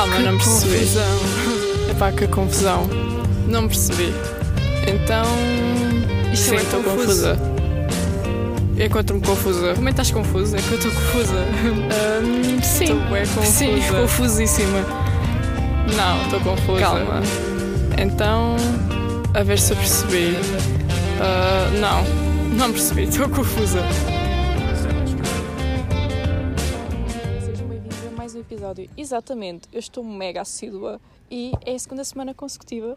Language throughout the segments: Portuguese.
Calma, não percebi. Confusão. Epá, que confusão. Não percebi. Então. Isto Sim, é estou confusa. Encontro-me confusa. Como é que estás confusa? É que eu estou confusa. Ahm, sim. Estou confusa. Sim, confusíssima. Não, estou confusa. Calma. Então, a ver se eu percebi. Ah, não, não percebi, estou confusa. Episódio. Exatamente, eu estou mega assídua e é a segunda semana consecutiva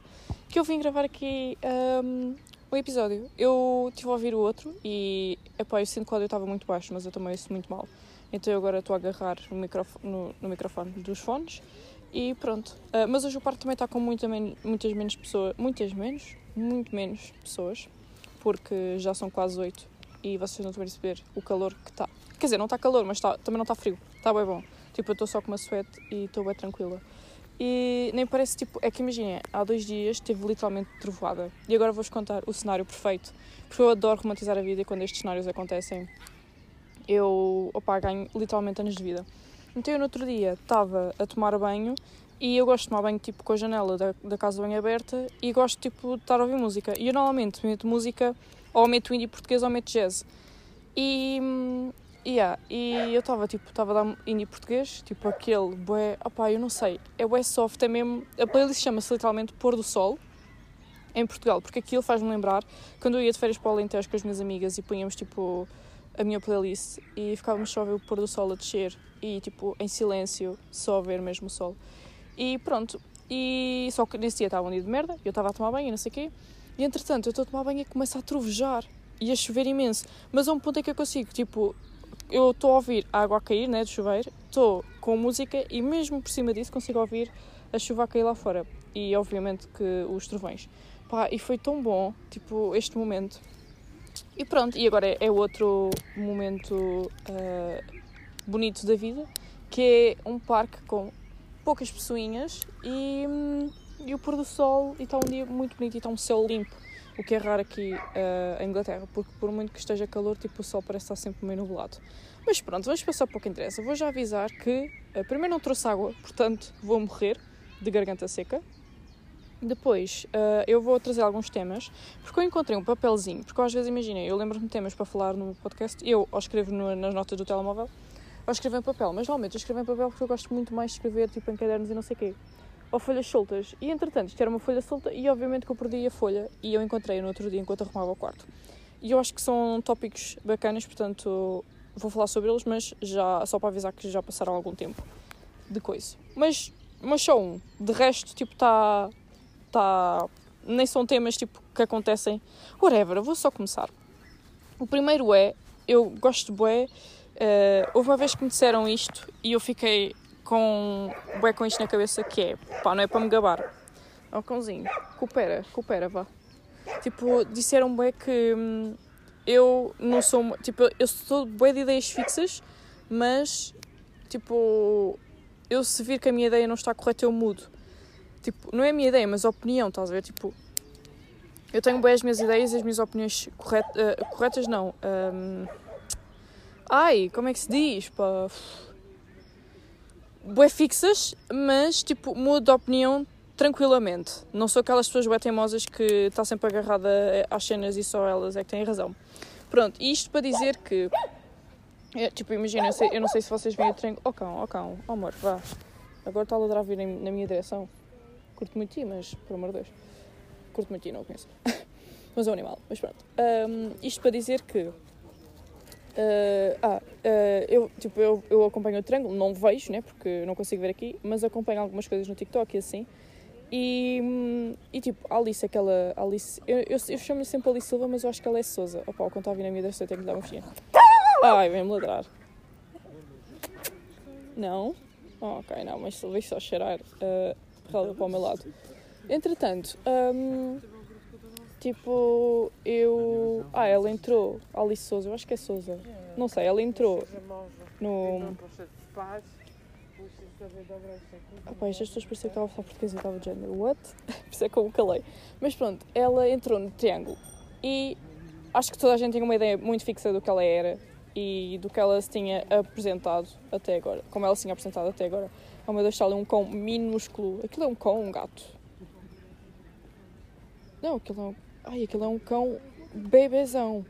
que eu vim gravar aqui um, o episódio. Eu estive a ouvir o outro e epá, sinto que o áudio estava muito baixo, mas eu também ouço muito mal. Então eu agora estou a agarrar no, microfo- no- no microfone dos fones e pronto. Ah, mas hoje o parque também está com men- muitas menos pessoas. Muitas menos? Muito menos pessoas. Porque já são quase oito e vocês não estão a perceber o calor que está. Quer dizer, não está calor, mas está- também não está frio. Está bem bom. Tipo, eu estou só com uma suéte e estou bem tranquila. E nem parece tipo. É que imaginem, há dois dias teve literalmente trovoada. E agora vou-vos contar o cenário perfeito. Porque eu adoro romantizar a vida e quando estes cenários acontecem, eu opa, ganho literalmente anos de vida. Então eu no outro dia estava a tomar banho e eu gosto de tomar banho tipo com a janela da, da casa banho aberta e gosto tipo de estar a ouvir música. E eu normalmente meto música ou meto indie português ou meto jazz. E, hum, yeah, e eu estava tipo, estava a dar indie português, tipo aquele bué, opá, eu não sei, é bué soft, é mesmo, a playlist chama-se literalmente Pôr do Sol, em Portugal, porque aquilo faz-me lembrar quando eu ia de férias para o Alentejo com as minhas amigas e punhamos tipo a minha playlist e ficávamos só a ver o pôr do sol a descer e tipo em silêncio, só a ver mesmo o sol. E pronto, e só que nesse dia estava um dia de merda, eu estava a tomar banho e não sei o quê, e entretanto eu estou a tomar banho e começa a trovejar e a chover imenso, mas a um ponto é que eu consigo, tipo, eu estou a ouvir a água a cair, né, do chuveiro, estou com música e mesmo por cima disso consigo ouvir a chuva a cair lá fora e obviamente que os trovões. Pá, e foi tão bom, tipo, este momento. E pronto, e agora é, outro momento ah, bonito da vida, que é um parque com poucas pessoinhas e, hum, e o pôr do sol e está um dia muito bonito e está um céu limpo, o que é raro aqui ah, em Inglaterra, porque por muito que esteja calor, tipo, o sol parece estar sempre meio nublado. Mas pronto, vamos passar para o que interessa. Vou já avisar que ah, primeiro não trouxe água, portanto vou morrer de garganta seca. Depois, ah, eu vou trazer alguns temas, porque eu encontrei um papelzinho, porque às vezes imaginem, eu lembro-me de temas para falar no podcast, eu ou escrevo no- nas notas do telemóvel, ou escrevo em papel, mas normalmente eu escrevo em papel porque eu gosto muito mais de escrever tipo em cadernos e não sei o quê, ou folhas soltas. E entretanto, isto era uma folha solta e obviamente que eu perdi a folha e eu encontrei no outro dia enquanto arrumava o quarto. E eu acho que são tópicos bacanas, portanto vou falar sobre eles, mas já só para avisar que já passaram algum tempo de coisa. Mas, mas só um. De resto, tipo, está tá nem são temas tipo que acontecem whatever, vou só começar o primeiro é eu gosto de bué eh, houve uma vez que me disseram isto e eu fiquei com bué com isto na cabeça que é pá, não é para me gabar ó cãozinho, coopera, coopera vá tipo, disseram bué que hum, eu não sou tipo, eu sou bué de ideias fixas mas tipo eu se vir que a minha ideia não está correta eu mudo Tipo, não é a minha ideia, mas a opinião, estás a ver? Tipo, eu tenho bem as minhas ideias e as minhas opiniões corret, eh, corretas, não. ahm, ai, como é que se diz? Pá? Bué fixas, mas tipo, mudo de opinião tranquilamente. Não sou aquelas pessoas bué teimosas que está sempre agarrada às cenas e só elas é que têm razão. Pronto, isto para dizer que. é, tipo, imagina, eu, eu não sei se vocês veem o triângulo. Oh cão, oh cão, oh amor, vá. Agora está a ladrar a vir na minha direção. Curto muito ti, mas por amor de Deus. Curto muito ti, não o conheço. mas é um animal, mas pronto. Ahm, isto para dizer que. Ah, ah, ah, eu, tipo, eu, eu acompanho o triângulo, não vejo, né? Porque não consigo ver aqui, mas acompanho algumas coisas no TikTok e assim. E, e tipo, a Alice, aquela. Alice, eu, eu, eu chamo-lhe sempre Alice Silva, mas eu acho que ela é Souza. Opa, quando está a vir na minha direção, eu tenho que dar uma festinha. Ai, vem-me ladrar. Não? Oh, ok, não, mas veio só cheirar uh, para o meu lado. Entretanto, hum, tipo, eu. Ah, ela entrou, Alice Souza, eu acho que é Souza. Não sei, ela entrou no. Opa, estas pessoas pareciam que estavam a falar português e eu estava de género, what? Por isso é que eu calei. Mas pronto, ela entrou no triângulo e acho que toda a gente tinha uma ideia muito fixa do que ela era e do que ela se tinha apresentado até agora, como ela se tinha apresentado até agora. Oh meu Deus, está ali um cão minúsculo. Aquilo é um cão ou um gato? Não, aquilo é um. Ai, aquilo é um cão bebezão.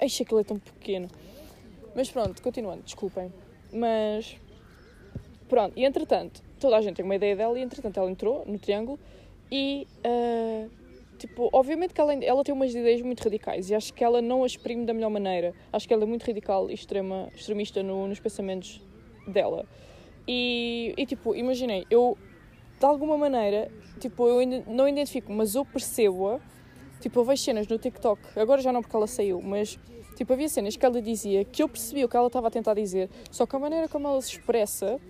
Eixe, aquilo é tão pequeno. Mas pronto, continuando, desculpem. Mas. Pronto, e entretanto, toda a gente tem uma ideia dela e entretanto ela entrou no triângulo e. Uh, tipo, obviamente que ela, ela tem umas ideias muito radicais e acho que ela não as exprime da melhor maneira. Acho que ela é muito radical e extrema, extremista no, nos pensamentos dela. E, e tipo, imaginei, eu de alguma maneira, tipo, eu não identifico, mas eu percebo-a. Tipo, vejo cenas no TikTok, agora já não porque ela saiu, mas tipo, havia cenas que ela dizia que eu percebi o que ela estava a tentar dizer, só que a maneira como ela se expressa,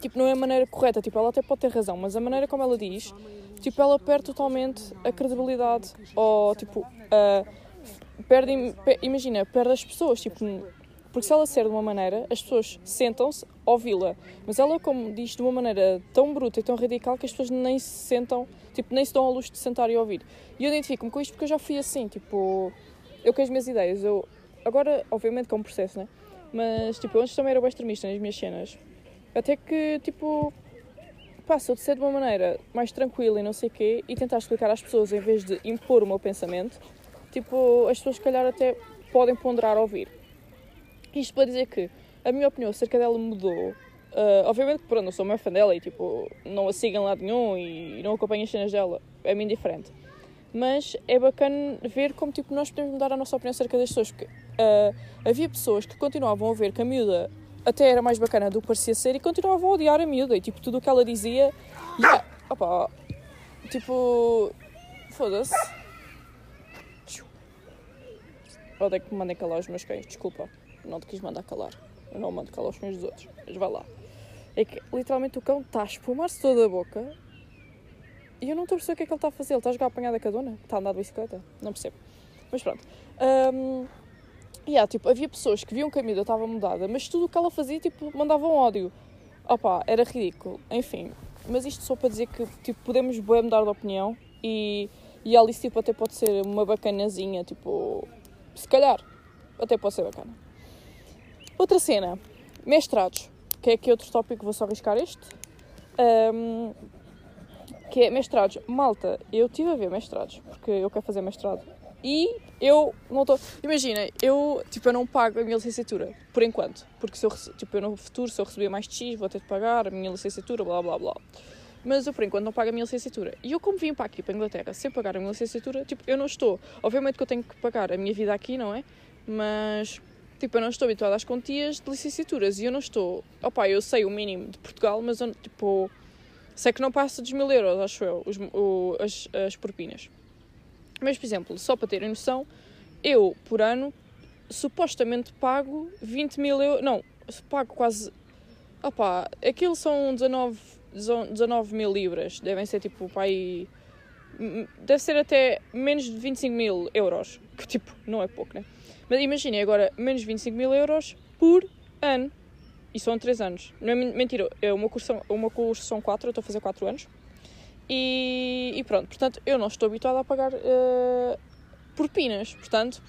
tipo, não é a maneira correta. Tipo, ela até pode ter razão, mas a maneira como ela diz, tipo, ela perde totalmente a credibilidade ou, tipo, uh, perde, imagina, perde as pessoas, tipo, porque se ela ser de uma maneira, as pessoas sentam-se ouvi-la. Mas ela, como diz de uma maneira tão bruta e tão radical que as pessoas nem se sentam, tipo, nem se dão à luz de sentar e ouvir. E eu identifico-me com isto porque eu já fui assim, tipo, eu com as minhas ideias. Eu, agora, obviamente, que é um processo, né? Mas, tipo, eu antes também era bem extremista nas minhas cenas. Até que, tipo, passa de ser de uma maneira mais tranquila e não sei o quê e tentar explicar às pessoas em vez de impor o meu pensamento, tipo, as pessoas, se calhar, até podem ponderar ouvir. Isto para dizer que a minha opinião acerca dela mudou. Uh, obviamente que pronto, não sou uma fã dela e tipo, não a sigam lá nenhum e não acompanho as cenas dela, é-me indiferente. Mas é bacana ver como tipo, nós podemos mudar a nossa opinião acerca das pessoas. Que, uh, havia pessoas que continuavam a ver que a miúda até era mais bacana do que parecia ser e continuavam a odiar a miúda e tipo, tudo o que ela dizia. Yeah, opa, tipo, foda-se. Odeio que me mandem calar os meus cães, desculpa não te quis mandar calar. Eu não mando calar os meus dos outros, mas vai lá. É que literalmente o cão está a espumar-se toda a boca e eu não estou a perceber o que é que ele está a fazer. Ele está a jogar apanhada a cadona? Está a andar de bicicleta? Não percebo. Mas pronto. Um, e yeah, tipo, havia pessoas que viam que a miúda estava mudada, mas tudo o que ela fazia, tipo, mandavam ódio. Opa, era ridículo. Enfim. Mas isto só para dizer que, tipo, podemos bem mudar de opinião e, e a Alice, tipo, até pode ser uma bacanazinha, tipo... Se calhar, até pode ser bacana. Outra cena, mestrados, que é aqui outro tópico, vou só arriscar este. Um, que é mestrados. Malta, eu estive a ver mestrados, porque eu quero fazer mestrado. E eu não estou. Imagina, eu, tipo, eu não pago a minha licenciatura, por enquanto. Porque se eu, tipo, eu no futuro, se eu receber mais X, vou ter de pagar a minha licenciatura, blá blá blá. Mas eu, por enquanto, não pago a minha licenciatura. E eu, como vim para aqui, para a Inglaterra, sem pagar a minha licenciatura, tipo, eu não estou. Obviamente que eu tenho que pagar a minha vida aqui, não é? Mas Tipo, eu não estou habituada às quantias de licenciaturas e eu não estou. Opá, eu sei o mínimo de Portugal, mas eu, tipo, sei que não passa dos mil euros, acho eu, os, o, as, as propinas. Mas, por exemplo, só para terem noção, eu, por ano, supostamente pago 20 mil euros. Não, pago quase. Opá, aquilo são 19, 19 mil libras. Devem ser tipo, pá, aí. Deve ser até menos de 25 mil euros. Que tipo, não é pouco, né? Mas imaginem agora, menos 25 mil euros por ano. E são 3 anos. Não é mentira, é uma curso, uma curso são 4, eu estou a fazer 4 anos. E, e, pronto, portanto, eu não estou habituada a pagar uh, propinas. Portanto,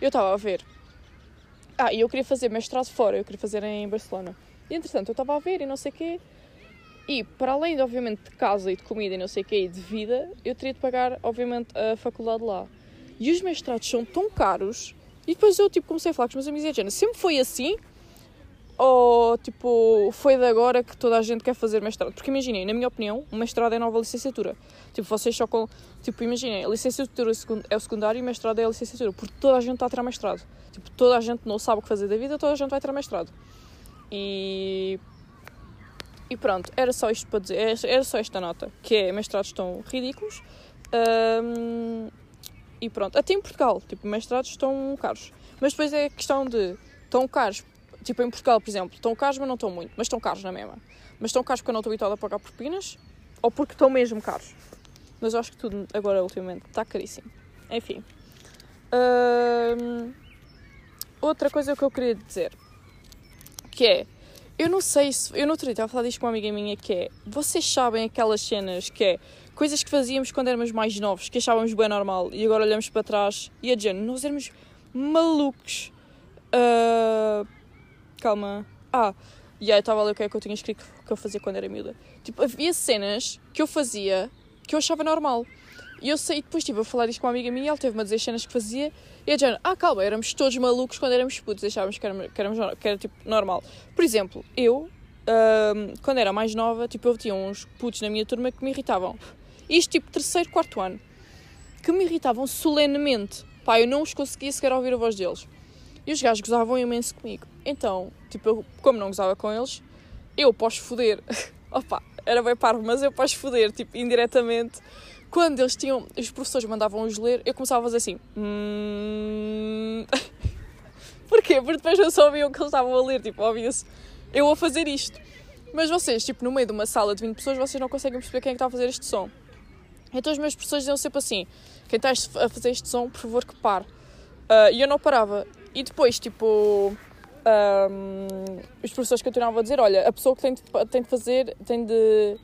eu estava a ver. Ah, e eu queria fazer mestrado fora, eu queria fazer em Barcelona. E entretanto, eu estava a ver e não sei o quê. E para além, de, obviamente, de casa e de comida e não sei o quê, e de vida, eu teria de pagar, obviamente, a faculdade lá. E os mestrados são tão caros e depois eu tipo, comecei a falar com os meus amigos e a sempre foi assim? Ou tipo, foi de agora que toda a gente quer fazer mestrado? Porque imaginem, na minha opinião, o mestrado é nova licenciatura. Tipo, vocês só com. Tipo, imaginem, a licenciatura é o secundário e o mestrado é a licenciatura. Porque toda a gente está a tirar mestrado. Tipo, toda a gente não sabe o que fazer da vida, toda a gente vai tirar mestrado. E. E pronto, era só isto para dizer. Era só esta nota. Que é, mestrados estão ridículos. Um, e pronto. Até em Portugal, tipo, mestrados estão caros. Mas depois é a questão de estão caros, tipo em Portugal, por exemplo, estão caros, mas não estão muito, mas estão caros na mesma. Mas estão caros porque eu não estou habituada a pagar propinas ou porque estão mesmo caros. Mas eu acho que tudo agora, ultimamente, está caríssimo. Enfim. Hum, outra coisa que eu queria dizer que é eu não sei se. Eu no outro dia estava a falar disto com uma amiga minha que é. Vocês sabem aquelas cenas que é coisas que fazíamos quando éramos mais novos, que achávamos bem normal e agora olhamos para trás e a gente, nós éramos malucos. Uh, calma. Ah, e aí estava a ler o que é que eu tinha escrito que eu fazia quando era miúda. Tipo, havia cenas que eu fazia que eu achava normal. E eu sei, depois estive a falar isto com uma amiga minha ela teve-me a dizer cenas que fazia. E a Jana, ah, calma, éramos todos malucos quando éramos putos, achávamos que, éramos, que, éramos, que era tipo normal. Por exemplo, eu, hum, quando era mais nova, tipo, eu tinha uns putos na minha turma que me irritavam. Isto, tipo, terceiro, quarto ano. Que me irritavam solenemente. Pá, eu não os conseguia sequer ouvir a voz deles. E os gajos gozavam imenso comigo. Então, tipo, eu, como não gozava com eles, eu posso foder. Opa, era bem parvo, mas eu posso foder, tipo, indiretamente. Quando eles tinham, os professores mandavam-os ler, eu começava a fazer assim. Hum... Porquê? Porque depois eu só ouvia o que eles estavam a ler, tipo, ouvia-se eu a fazer isto. Mas vocês, tipo, no meio de uma sala de 20 pessoas, vocês não conseguem perceber quem é que está a fazer este som. Então os meus professores diziam sempre assim: quem está a fazer este som, por favor, que pare. Uh, e eu não parava. E depois, tipo, um, os professores continuavam a dizer: Olha, a pessoa que tem de, tem de fazer, tem de.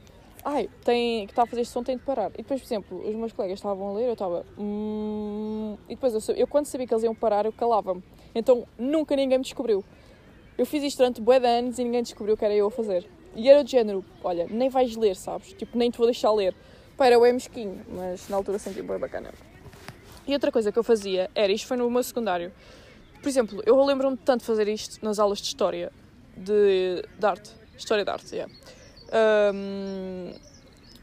Ai, tem, que está a fazer este som tem de parar. E depois, por exemplo, os meus colegas estavam a ler, eu estava. Hum, e depois, eu, eu, quando sabia que eles iam parar, eu calava-me. Então nunca ninguém me descobriu. Eu fiz isto durante bué de anos e ninguém descobriu que era eu a fazer. E era do género: Olha, nem vais ler, sabes? Tipo, nem te vou deixar ler. Pá, era o mesquinho, mas na altura senti bem bacana. E outra coisa que eu fazia era, isto foi no meu secundário, por exemplo, eu lembro-me tanto de fazer isto nas aulas de História, de, de arte. História de arte, yeah. Um,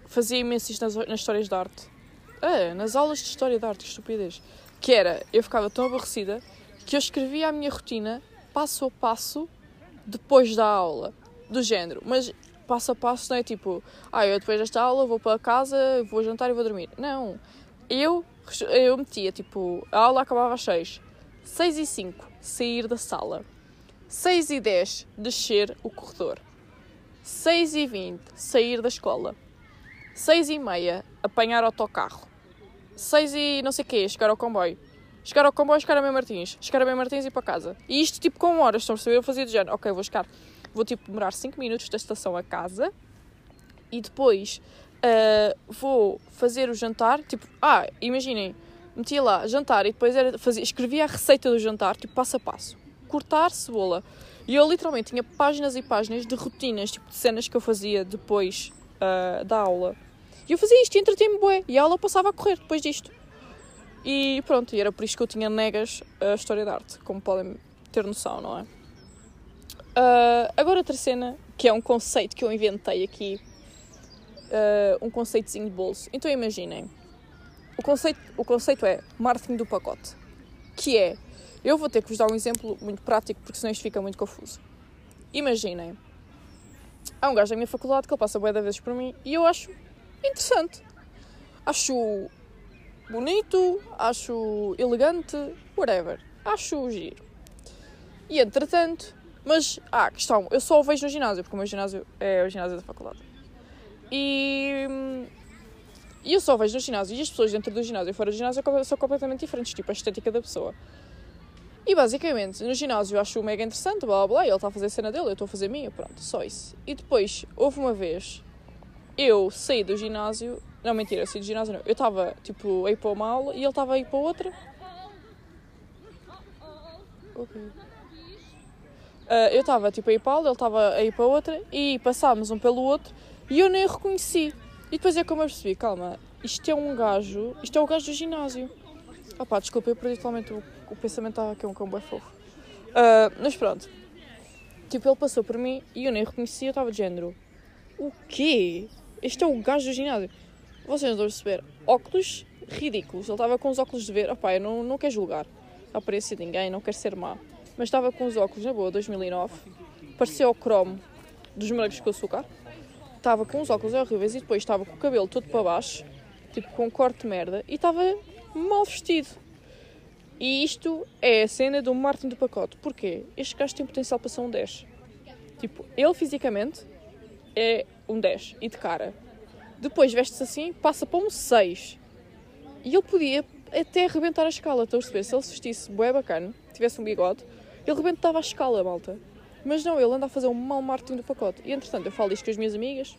fazia imenso isto nas, nas histórias de arte. Ah, nas aulas de História de arte, que estupidez. Que era, eu ficava tão aborrecida que eu escrevia a minha rotina passo a passo depois da aula. Do género. Mas passo a passo não é tipo, ah, eu depois desta aula vou para casa, vou jantar e vou dormir. Não. Eu, eu metia, tipo, a aula acabava às 6 6 e 5, sair da sala. 6 e 10, descer o corredor. 6 e 20, sair da escola. 6 e meia, apanhar autocarro. 6 e não sei o quê, chegar ao comboio. Chegar ao comboio, chegar a Bem Martins. Chegar a Bem Martins e ir para casa. E isto tipo com horas, estão a perceber? Eu fazia de género, ok, vou chegar. Vou tipo demorar 5 minutos da estação a casa. E depois uh, vou fazer o jantar. Tipo, ah, imaginem, metia lá jantar e depois era, fazia, escrevia a receita do jantar, tipo passo a passo. Cortar cebola. E eu literalmente tinha páginas e páginas de rotinas, tipo de cenas que eu fazia depois uh, da aula. E eu fazia isto e entretinha-me bué. E a aula passava a correr depois disto. E pronto, e era por isso que eu tinha negas a História da Arte, como podem ter noção, não é? Uh, agora outra cena, que é um conceito que eu inventei aqui. Uh, um conceitozinho de bolso. Então imaginem, o conceito, o conceito é marketing do pacote, que é, eu vou ter que vos dar um exemplo muito prático porque senão isto fica muito confuso. Imaginem, há um gajo da minha faculdade que ele passa bué de vezes por mim e eu acho interessante. Acho bonito, acho elegante, whatever. Acho giro. E entretanto, mas, ah, questão, eu só o vejo no ginásio, porque o meu ginásio é o ginásio da faculdade. E eu só vejo no ginásio e as pessoas dentro do ginásio e fora do ginásio são completamente diferentes, tipo a estética da pessoa. E basicamente, no ginásio eu acho mega interessante, blá blá ele está a fazer a cena dele, eu estou a fazer a minha, pronto, só isso. E depois, houve uma vez, eu saí do ginásio, não mentira, eu saí do ginásio não, eu estava tipo a ir para uma aula e ele estava a ir para outra. Ok. Uh, eu estava tipo a ir para ele estava a ir para outra e passámos um pelo outro e eu nem o reconheci. E depois é como eu percebi, calma, isto é um gajo, isto é o gajo do ginásio. Ah pá, desculpa, eu perdi totalmente o, o pensamento, estava aqui um cão fofo. Uh, mas pronto, tipo, ele passou por mim e eu nem reconheci, eu estava de género. O quê? Este é o gajo do ginásio. Vocês não perceber. Óculos ridículos. Ele estava com os óculos de ver. Opá, eu não, não quero julgar a aparência de ninguém, não quero ser má. Mas estava com os óculos, na boa, 2009. Parecia o cromo dos morangos com açúcar estava com os óculos horríveis e depois estava com o cabelo todo para baixo, tipo com um corte de merda, e estava mal vestido. E isto é a cena do Martin do pacote. Porquê? Este gajo tem potencial para ser um 10. Tipo, ele fisicamente é um 10 e de cara. Depois veste-se assim, passa para um 6. E ele podia até arrebentar a escala, estou a perceber? Se ele se vestisse bué bacana, tivesse um bigode, ele arrebentava a escala, malta. Mas não, ele anda a fazer um mau marketing do pacote. E entretanto, eu falo isto com as minhas amigas.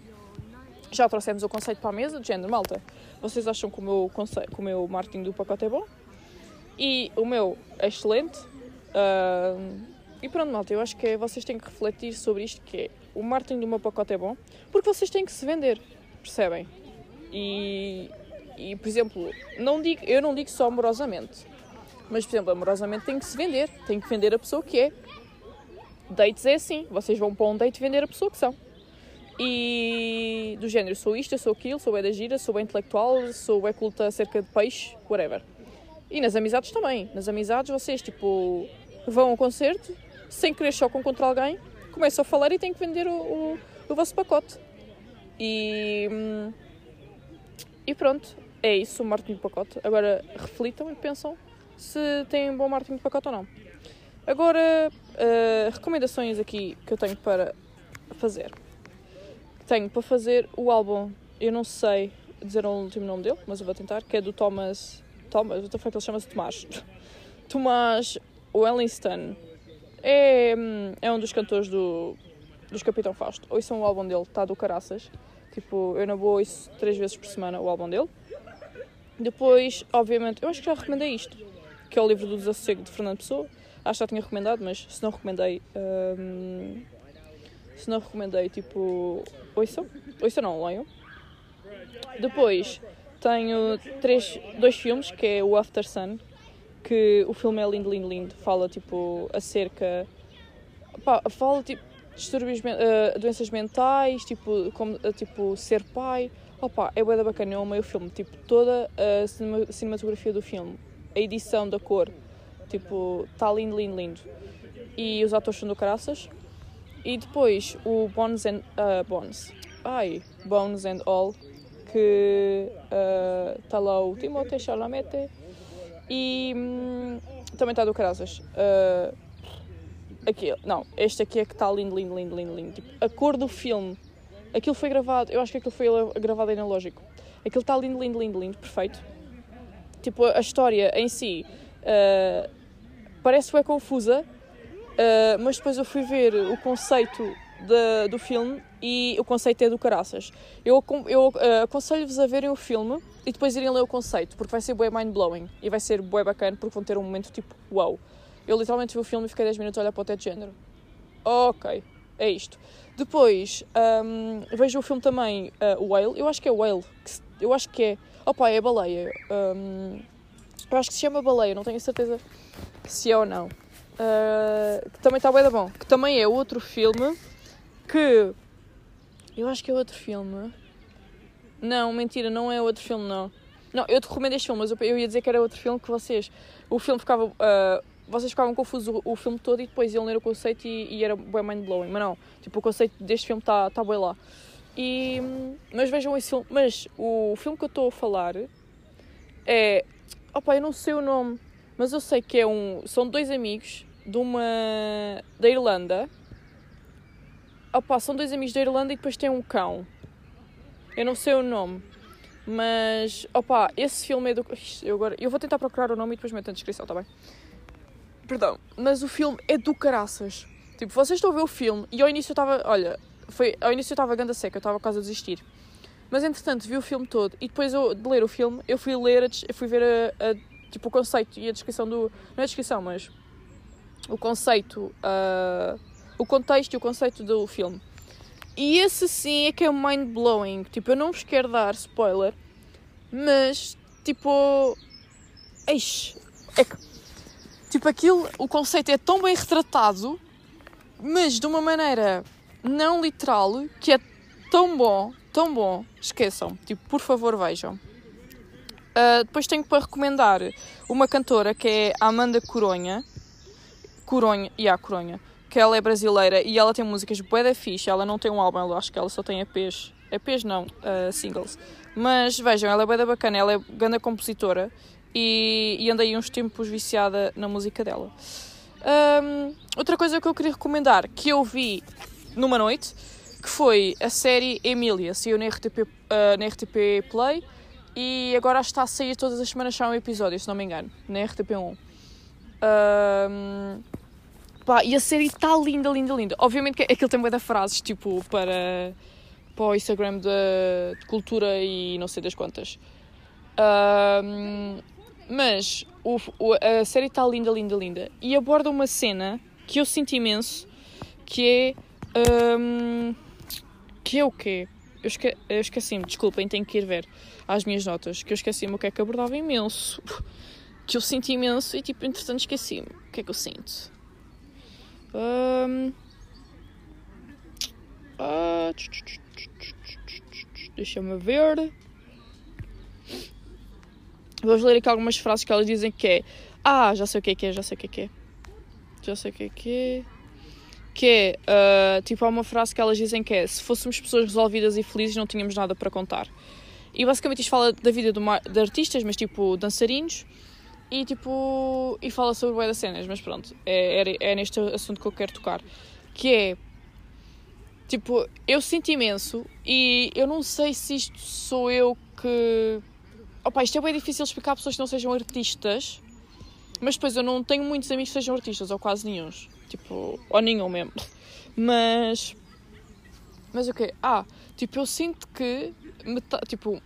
Já trouxemos o conceito para a mesa, de género, malta. Vocês acham que o meu, conceito, que o meu marketing do pacote é bom? E o meu é excelente. Uh, e pronto, malta, eu acho que é, vocês têm que refletir sobre isto, que é o marketing do meu pacote é bom porque vocês têm que se vender, percebem? E, e por exemplo, não digo, eu não digo só amorosamente, mas por exemplo, amorosamente tem que se vender, tem que vender a pessoa que é. Dates é assim, vocês vão para um date vender a pessoa que são. E do género, sou isto, sou aquilo, sou bem da gira, sou bem intelectual, sou bem culta acerca de peixe, whatever. E nas amizades também. Nas amizades vocês, tipo, vão a um concerto, sem querer chocam contra alguém, começam a falar e têm que vender o, o, o vosso pacote. E, hum, e pronto, é isso o marketing de pacote. Agora reflitam e pensam se têm um bom marketing de pacote ou não. Agora, uh, recomendações aqui que eu tenho para fazer. Tenho para fazer o álbum, eu não sei dizer o último nome dele, mas eu vou tentar, que é do Thomas. Thomas, o que ele chama-se Tomás. Tomás Wellingston. É, hum, é um dos cantores do, dos Capitão Fausto. Ouçam o álbum dele, está do caraças. Tipo, eu na boa ouço três vezes por semana o álbum dele. Depois, obviamente, eu acho que já recomendei isto, que é o livro do Desassossego de Fernando Pessoa. Acho que já tinha recomendado, mas se não recomendei. Hum, se não recomendei, tipo. Ouçam. Ouçam não, leiam. Depois tenho três, dois filmes, que é o After Sun, que o filme é lindo, lindo, lindo. Fala tipo acerca. Pá, fala tipo distúrbios, uh, doenças mentais, tipo, como, uh, tipo ser pai. Opa, é bué bacana, eu amei o filme. Tipo, toda a cinema, cinematografia do filme, a edição da cor, tipo, está lindo, lindo, lindo. E os atores são do caraças. E depois o Bones and... Uh, Bones. Ai, Bones and All, que está lá o Timothée Chalamet e hum, também está do caraças. Uh, aqui, não, este aqui é que está lindo, lindo, lindo, lindo, lindo. Tipo, a cor do filme, aquilo foi gravado, eu acho que aquilo foi gravado analógico. Aquilo está lindo, lindo, lindo, lindo, perfeito. Tipo, a história em si uh, parece é confusa, uh, mas depois eu fui ver o conceito de, do filme e o conceito é do caraças. Eu, eu uh, aconselho-vos a verem o filme e depois irem ler o conceito, porque vai ser bué mind-blowing e vai ser bué bacana porque vão ter um momento tipo wow. Eu literalmente vi o filme e fiquei 10 minutos a olhar para o teto de género. Ok, é isto. Depois um, vejo o filme também, uh, Whale, eu acho que é Whale, eu acho que é. Opa, é baleia. Um, eu acho que se chama baleia, não tenho certeza se é ou não. Uh, que também está bem da bom. Que também é outro filme que. Eu acho que é outro filme. Não, mentira, não é outro filme, não. Não, eu te recomendo este filme, mas eu, ia dizer que era outro filme que vocês. O filme ficava. Uh, vocês ficavam confusos o, o, filme todo e depois iam ler o conceito e, e era bem mind blowing. Mas não, tipo, o conceito deste filme está tá bem lá. E, mas vejam esse filme. Mas o filme que eu estou a falar é. Opa, eu não sei o nome, mas eu sei que é um. São dois amigos de uma. da Irlanda Opa, são dois amigos da Irlanda e depois tem um cão. Eu não sei o nome. Mas, opa, esse filme é do. Eu, agora, eu vou tentar procurar o nome e depois meto na descrição, tá bem? Perdão, mas o filme é do caraças. Tipo, vocês estão a ver o filme e ao início eu estava. Olha, foi, ao início eu estava ganda seca, eu estava quase a desistir. Mas entretanto vi o filme todo e depois eu, de ler o filme, eu fui ler, eu fui ver a, a, tipo, o conceito e a descrição do. Não é a descrição, mas. O conceito. Uh, o contexto e o conceito do filme. E esse sim é que é mind blowing. Tipo, eu não vos quero dar spoiler, mas tipo. Eixe, é que. Tipo, aquilo, o conceito é tão bem retratado, mas de uma maneira não literal, que é tão bom, tão bom. Esqueçam, tipo, por favor, vejam. Uh, depois tenho para recomendar uma cantora que é Amanda Coronha. Coronha, e yeah, a Coronha que ela é brasileira e ela tem músicas bué da fixe, ela não tem um álbum, eu acho que ela só tem EPs, EPs não, uh, singles. Mas vejam, ela é bué da bacana, ela é grande compositora e, e andei uns tempos viciada na música dela. Um, outra coisa que eu queria recomendar, que eu vi numa noite, que foi a série Emília, saiu na RTP, uh, na RTP Play e agora está a sair todas as semanas só um episódio, se não me engano, na RTP1. Um, Pá, e a série está linda, linda, linda. Obviamente que aquilo tem muitas frases, tipo, para, para o Instagram de, de cultura e não sei das quantas. Um, mas o, o, a série está linda, linda, linda. E aborda uma cena que eu sinto imenso, que Um, que é o quê? Eu, esque eu esqueci-me, desculpem, tenho que ir ver às minhas notas, que eu esqueci-me o que é que abordava imenso. Que eu senti imenso e, tipo, entretanto esqueci-me. O que é que eu sinto? Um, uh, Deixa-me ver. Vamos ler aqui algumas frases que elas dizem que é. Ah, já sei o que é que é, já sei o que é que é. Já sei o que é que é. Que é, uh, tipo, há uma frase que elas dizem que é: se fôssemos pessoas resolvidas e felizes, não tínhamos nada para contar. E basicamente isto fala da vida de artistas, mas tipo, dançarinos. E tipo, e fala sobre o das cenas, mas pronto, é, é, é neste assunto que eu quero tocar. Que é, tipo, eu sinto imenso e eu não sei se isto sou eu que. Opa, isto é bem difícil explicar a pessoas que não sejam artistas, mas depois eu não tenho muitos amigos que sejam artistas, ou quase nenhum. Tipo, ou nenhum mesmo. Mas. Mas o quê? Ah, tipo, eu sinto que. Metade, tipo,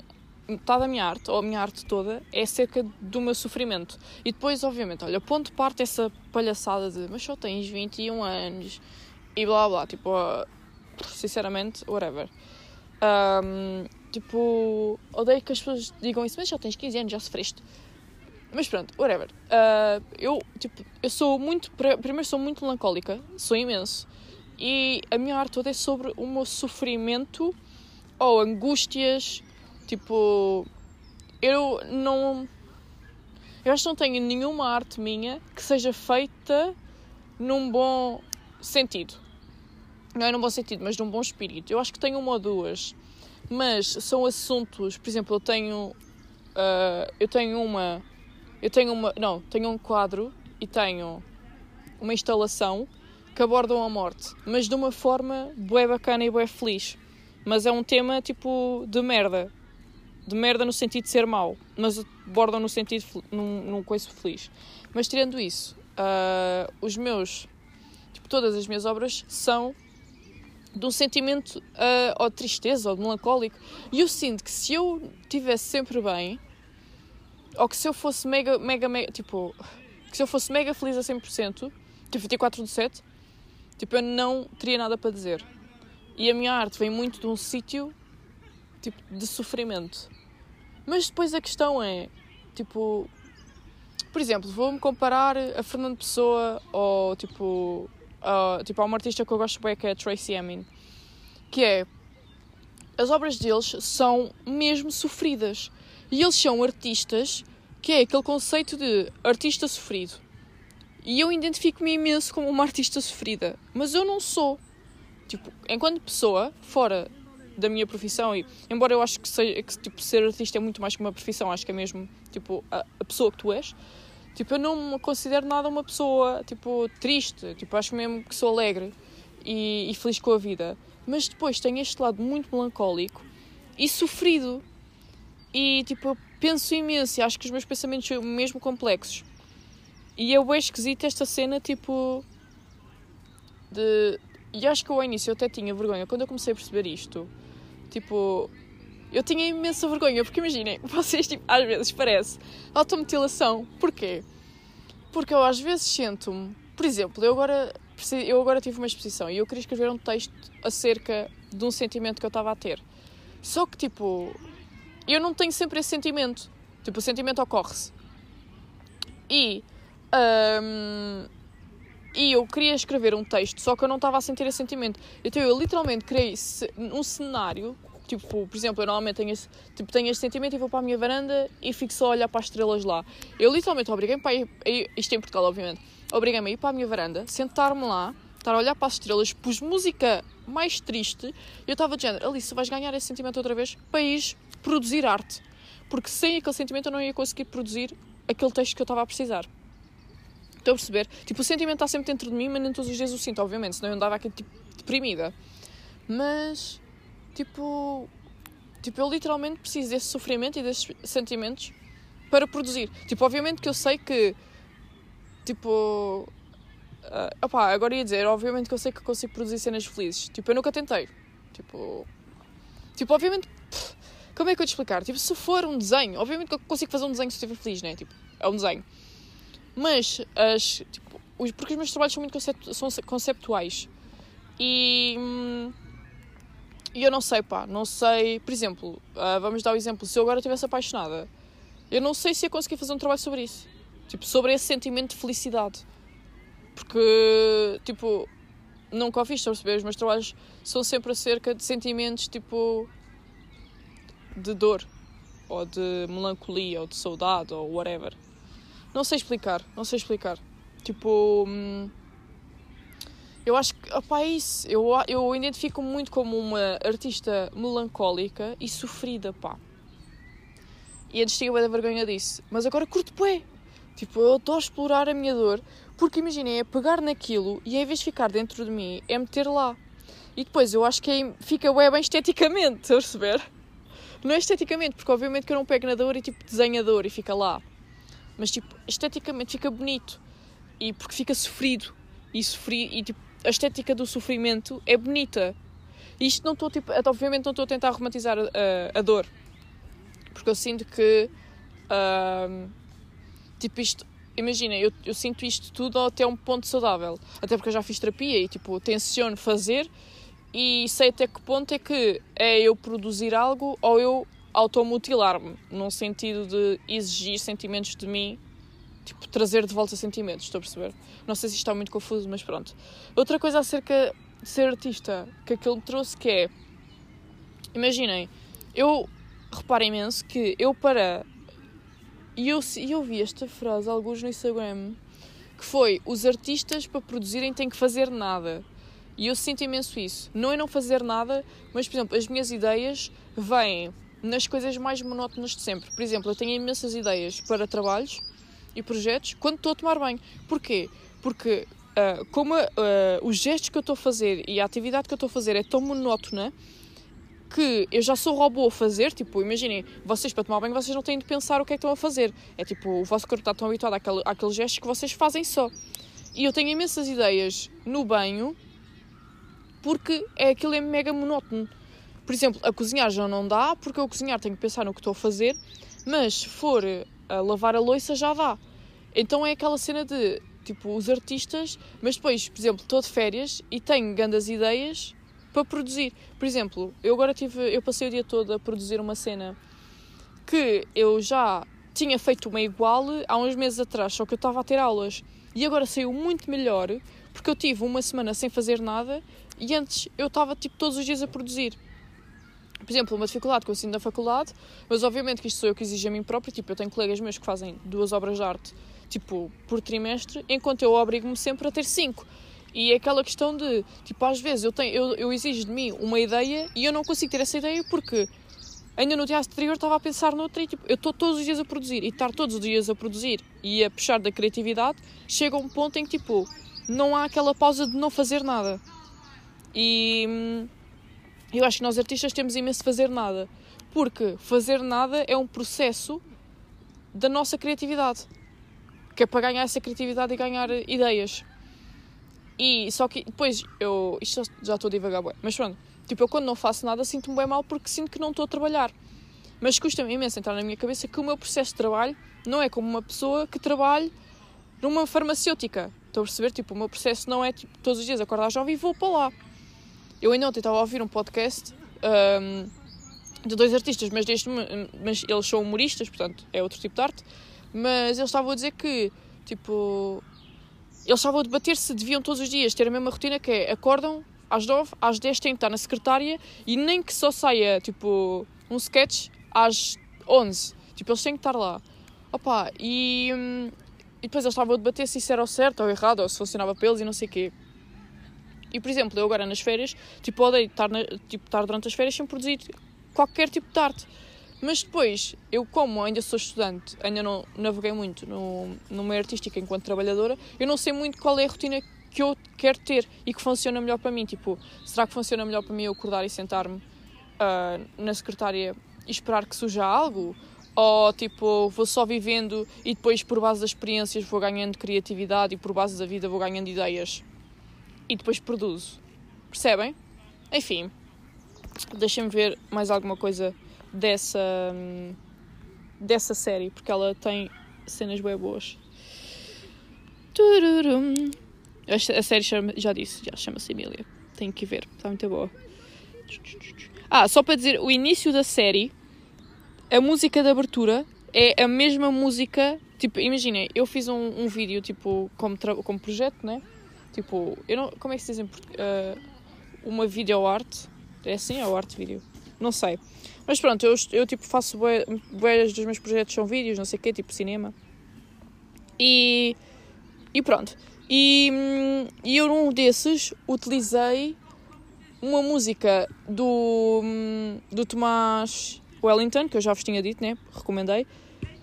metade da minha arte, ou a minha arte toda, é acerca do meu sofrimento. E depois, obviamente, olha, ponto parte essa palhaçada de mas só tens 21 anos e blá blá, tipo, uh, sinceramente, whatever. Um, tipo, odeio que as pessoas digam isso, mas já tens 15 anos, já sofreste. Mas pronto, whatever. Uh, eu, tipo, eu sou muito. Primeiro, sou muito melancólica, sou imenso. E a minha arte toda é sobre o meu sofrimento ou angústias Tipo, eu não. Eu acho que não tenho nenhuma arte minha que seja feita num bom sentido. Não é num bom sentido, mas num bom espírito. Eu acho que tenho uma ou duas. Mas são assuntos, por exemplo, eu tenho. Uh, eu tenho uma. Eu tenho uma. Não, tenho um quadro e tenho uma instalação que abordam a morte, mas de uma forma bué bacana e bué feliz. Mas é um tema tipo de merda de merda no sentido de ser mau, mas bordam no sentido num, num coisa feliz. Mas tirando isso, uh, os meus, tipo, todas as minhas obras são de um sentimento uh, ou de tristeza ou de melancólico. E eu sinto que se eu estivesse sempre bem, ou que se eu fosse mega, mega, mega, tipo, que se eu fosse mega feliz a 100%, tipo 24 de 7, tipo, eu não teria nada para dizer. E a minha arte vem muito de um sítio tipo de sofrimento. Mas depois a questão é, tipo, por exemplo, vou-me comparar a Fernando Pessoa ou tipo, a, tipo, há uma artista que eu gosto bem que é a Tracy Emin, que é as obras deles são mesmo sofridas. E eles são artistas, que é aquele conceito de artista sofrido. E eu identifico-me imenso como uma artista sofrida, mas eu não sou. Tipo, enquanto pessoa, fora da minha profissão e embora eu acho que, seja, que tipo, ser artista é muito mais que uma profissão, acho que é mesmo tipo a, a pessoa que tu és. Tipo, eu não me considero nada uma pessoa tipo triste, tipo, acho mesmo que sou alegre e, e feliz com a vida. Mas depois tenho este lado muito melancólico e sofrido. E tipo, penso imenso e acho que os meus pensamentos são mesmo complexos. E é bem esta cena, tipo. De. E acho que ao início eu até tinha vergonha quando eu comecei a perceber isto. Tipo, eu tinha imensa vergonha, porque imaginem, vocês, tipo, às vezes parece automutilação. Porquê? Porque eu às vezes sinto-me, por exemplo, eu agora, eu agora tive uma exposição e eu queria escrever um texto acerca de um sentimento que eu estava a ter. Só que, tipo, eu não tenho sempre esse sentimento. Tipo, o sentimento ocorre-se. E. Um, e eu queria escrever um texto, só que eu não estava a sentir esse sentimento. Então eu literalmente criei um cenário, tipo, por exemplo, eu normalmente tenho esse, tipo, tenho este sentimento e vou para a minha varanda e fico só a olhar para as estrelas lá. Eu literalmente obriguei-me para ir, isto em Portugal, obviamente, obriguei-me a ir para a minha varanda, sentar-me lá, estar a olhar para as estrelas, pus música mais triste e eu estava de género, Alice, vais ganhar esse sentimento outra vez ir produzir arte. Porque sem aquele sentimento eu não ia conseguir produzir aquele texto que eu estava a precisar. Estou a perceber? Tipo, o sentimento está sempre dentro de mim, mas nem todos os dias o sinto, obviamente, senão eu andava aqui tipo deprimida. Mas, tipo, tipo, eu literalmente preciso desse sofrimento e desses sentimentos para produzir. Tipo, obviamente que eu sei que, tipo, uh, opá, agora ia dizer, obviamente que eu sei que consigo produzir cenas felizes. Tipo, eu nunca tentei. Tipo, tipo, obviamente, pff, como é que eu te explicar? Tipo, se for um desenho, obviamente que eu consigo fazer um desenho se estiver feliz, né? Tipo, é um desenho. Mas as. Tipo, os, porque os meus trabalhos são muito concept, são conceptuais. E. hum, E eu não sei, pá, não sei. Por exemplo, ah, vamos dar o exemplo: se eu agora estivesse apaixonada, eu não sei se ia conseguir fazer um trabalho sobre isso. Tipo, sobre esse sentimento de felicidade. Porque, tipo, nunca o fiz, estão a perceber? Os meus trabalhos são sempre acerca de sentimentos, tipo, de dor, ou de melancolia, ou de saudade, ou whatever. Não sei explicar, não sei explicar. Tipo, hum, eu acho que, opá, é isso. Eu, eu identifico muito como uma artista melancólica e sofrida, pá. E antes tinha da vergonha disso. Mas agora curto bué. Tipo, eu adoro explorar a minha dor. Porque imaginem, é pegar naquilo e em vez de ficar dentro de mim, é meter lá. E depois eu acho que é, fica bem esteticamente, a perceber? Não é esteticamente, porque obviamente que eu não pego na dor e tipo desenho a dor e fica lá. Mas tipo, esteticamente fica bonito. E porque fica sofrido. E sofri, e tipo, a estética do sofrimento é bonita. E isto não estou tipo, obviamente não estou a tentar romantizar a, a, a dor. Porque eu sinto que ahm, tipo isto, imagina, eu, eu sinto isto tudo até um ponto saudável. Até porque eu já fiz terapia e tipo, tenciono fazer e sei até que ponto é que é eu produzir algo ou eu automutilar-me, num sentido de exigir sentimentos de mim, tipo, trazer de volta sentimentos, estou a perceber? Não sei se isto está muito confuso, mas pronto. Outra coisa acerca de ser artista que aquilo me trouxe que é, imaginem, eu reparo imenso que eu para. E eu, eu vi esta frase, alguns no Instagram, que foi: os artistas para produzirem têm que fazer nada. E eu sinto imenso isso. Não é não fazer nada, mas, por exemplo, as minhas ideias vêm nas coisas mais monótonas de sempre. Por exemplo, eu tenho imensas ideias para trabalhos e projetos quando estou a tomar banho. Porquê? Porque ah, como ah, os gestos que eu estou a fazer e a atividade que eu estou a fazer é tão monótona que eu já sou robô a fazer, tipo, imaginem, vocês para tomar banho vocês não têm de pensar o que é que estão a fazer. É tipo, o vosso corpo está tão habituado àquele, àqueles gestos que vocês fazem só. E eu tenho imensas ideias no banho porque é aquilo é mega monótono. Por exemplo, a cozinhar já não dá, porque eu cozinhar tenho que pensar no que estou a fazer, mas se for a lavar a louça já dá. Então é aquela cena de, tipo, os artistas, mas depois, por exemplo, estou de férias e tenho grandes ideias para produzir. Por exemplo, eu agora tive, eu passei o dia todo a produzir uma cena que eu já tinha feito uma igual há uns meses atrás, só que eu estava a ter aulas. E agora saiu muito melhor, porque eu tive uma semana sem fazer nada e antes eu estava tipo todos os dias a produzir. Por exemplo, uma dificuldade que eu sinto na faculdade, mas obviamente que isto sou eu que exijo a mim próprio, tipo, eu tenho colegas meus que fazem duas obras de arte, tipo, por trimestre, enquanto eu obrigo-me sempre a ter cinco. E é aquela questão de, tipo, às vezes eu, tenho, eu, eu exijo de mim uma ideia e eu não consigo ter essa ideia porque ainda no dia anterior estava a pensar noutra e, tipo, eu estou todos os dias a produzir e estar todos os dias a produzir e a puxar da criatividade, chega a um ponto em que, tipo, não há aquela pausa de não fazer nada. E hum, eu acho que nós artistas temos imenso de fazer nada. Porque fazer nada é um processo da nossa criatividade. Que é para ganhar essa criatividade e ganhar ideias. E só que depois eu. Isto já- estou a divagar, bué, mas pronto. Tipo, eu quando não faço nada sinto-me bem mal porque sinto que não estou a trabalhar. Mas custa-me imenso entrar na minha cabeça que o meu processo de trabalho não é como uma pessoa que trabalhe numa farmacêutica. Estou a perceber? Tipo, o meu processo não é tipo, todos os dias acordar jovem e vou para lá. Eu ainda ontem estava a ouvir um podcast ahm, de dois artistas, mas, deste, mas eles são humoristas, portanto é outro tipo de arte. Mas eles estavam a dizer que, tipo, eles estavam a debater se deviam todos os dias ter a mesma rotina que é acordam às 9, às 10 têm que estar na secretária e nem que só saia, tipo, um sketch às 11. Tipo, eles têm que estar lá. Opa, e, hum, e depois eles estavam a debater se isso era o certo ou errado, ou se funcionava para eles e não sei o quê. E, por exemplo, eu agora nas férias, tipo, odeio estar, na, tipo, estar durante as férias sem produzir qualquer tipo de arte. Mas depois, eu como ainda sou estudante, ainda não naveguei muito no, no meio artístico enquanto trabalhadora, eu não sei muito qual é a rotina que eu quero ter e que funciona melhor para mim. Tipo, será que funciona melhor para mim eu acordar e sentar-me ah, na secretária e esperar que surja algo? Ou tipo, vou só vivendo e depois, por base das experiências, vou ganhando criatividade e por base da vida vou ganhando ideias e depois produzo? Percebem? Enfim, deixem-me ver mais alguma coisa dessa, dessa série, porque ela tem cenas bem boas. Tururum. A série chama, já disse, já chama-se Emília. Tem que ver, está muito boa. Ah, só para dizer, o início da série, a música de abertura é a mesma música. Tipo, imaginem, eu fiz um, um vídeo, tipo, como, como projeto, né? Tipo, eu não. Como é que se diz em português? Ah, uma video art. É assim? É o arte vídeo? Não sei. Mas pronto, eu, eu tipo, faço bué dos meus projetos são vídeos, não sei o quê, tipo cinema. E. E pronto. E, hum, e eu num desses utilizei uma música do, hum, do Tomás Wellington, que eu já vos tinha dito, né? Recomendei.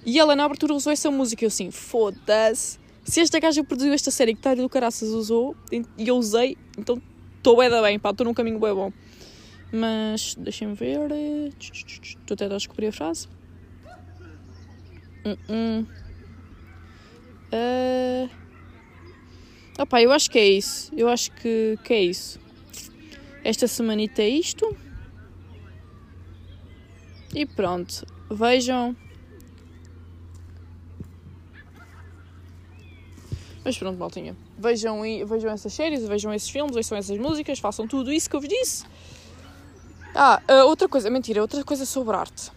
E ela na abertura usou essa música. Eu assim, foda-se. Se esta gaja produziu esta série que tá do caraças usou e eu usei, então estou bem da bem, pá, estou num caminho bem bom. Mas deixem-me ver. Estou até a descobrir a frase. Hum, hum. Ah, opá, eu acho que é isso. Eu acho que, que é isso. Esta semanita é isto. E pronto. Vejam. Mas pronto, maltinha. Vejam, vejam essas séries, vejam esses filmes, ouçam essas músicas, façam tudo isso que eu vos disse. Ah, ah, outra coisa, mentira, outra coisa sobre arte.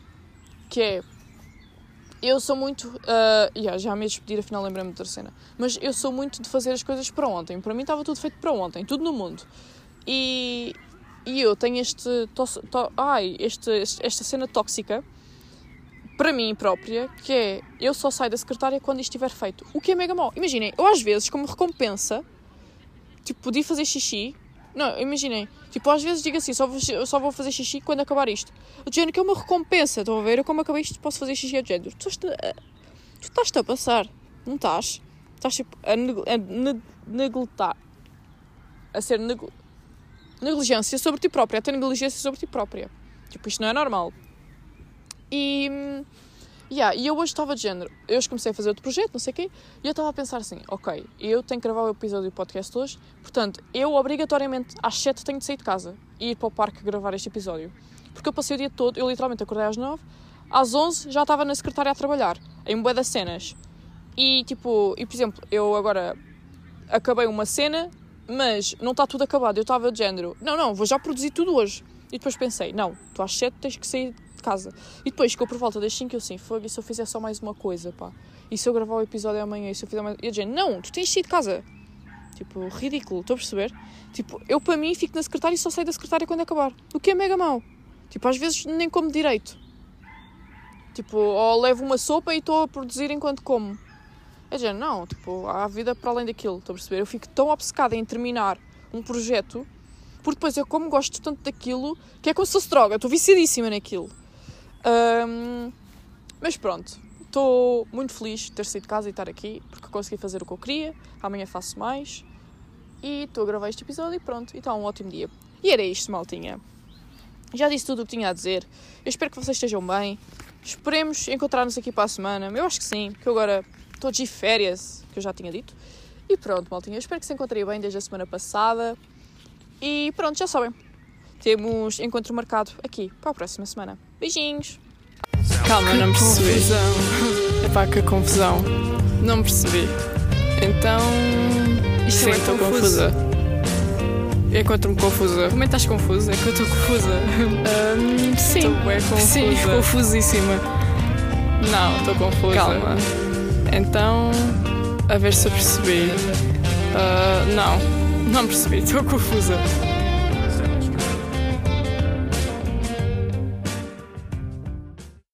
Que é. Eu sou muito. ah, yeah, já me despedir, afinal lembrei-me outra cena. Mas eu sou muito de fazer as coisas para ontem. Para mim estava tudo feito para ontem, tudo no mundo. E, e eu tenho este, tos- to- ai, este, este- esta cena tóxica para mim própria, que é eu só saio da secretária quando isto estiver feito. O que é mega mau. Imaginem, eu às vezes, como recompensa, tipo, podia fazer xixi. Não, imaginem, tipo, às vezes digo assim, só vou, só vou fazer xixi quando acabar isto. O género que é uma recompensa, estão a ver? Eu como acabei isto posso fazer xixi a género. Tu estás a, tu estás-te a passar, não estás? Estás tipo a, neg a ne- negletar, a ser neg negligência sobre ti própria, a ter negligência sobre ti própria. Tipo, isto não é normal. E, hum, yeah, e eu hoje estava de género. Eu hoje comecei a fazer outro projeto, não sei o quê, e eu estava a pensar assim: ok, eu tenho que gravar o episódio do podcast hoje, portanto, eu obrigatoriamente às 7 tenho de sair de casa e ir para o parque gravar este episódio. Porque eu passei o dia todo, eu literalmente acordei às 9, às 11 já estava na secretária a trabalhar, em bué das cenas. E tipo, e por exemplo, eu agora acabei uma cena, mas não está tudo acabado. Eu estava de género, não, não, vou já produzir tudo hoje. E depois pensei, não, tu às 7 tens que sair casa. E depois ficou por volta das 5 eu assim, fogo, e se eu fizer só mais uma coisa, pá? E se eu gravar o episódio amanhã, e se eu fizer mais... E de género, não, tu tens de sair de casa. Tipo, ridículo, estou a perceber? Tipo, eu para mim fico na secretária e só saio da secretária quando acabar. O que é mega mau. Tipo, às vezes nem como direito. Tipo, ou levo uma sopa e estou a produzir enquanto como. É já não, tipo, há vida para além daquilo, estou a perceber? Eu fico tão obcecada em terminar um projeto, porque depois eu como gosto tanto daquilo, que é como se fosse droga, estou viciadíssima naquilo. Ahm, mas pronto, estou muito feliz de ter saído de casa e estar aqui, porque consegui fazer o que eu queria, amanhã faço mais, e estou a gravar este episódio e pronto, e está um ótimo dia. E era isto, maltinha. Já disse tudo o que tinha a dizer, eu espero que vocês estejam bem, esperemos encontrar-nos aqui para a semana, eu acho que sim, que eu agora estou de férias, que eu já tinha dito. E pronto, maltinha, eu espero que se encontrem bem desde a semana passada. E pronto, já sabem. Temos encontro marcado aqui para a próxima semana. Beijinhos! Calma, não percebi. Confusão. Epá, que confusão. Não percebi. Então. Isto Sim, é estou confusa. Eu encontro-me confusa. Como é que estás confusa? É que eu estou confusa. Ahm, sim. Estou bem confusa. Sim, confusíssima. Não, estou confusa. Calma. Então, a ver se eu percebi. Ah, não, não percebi, estou confusa.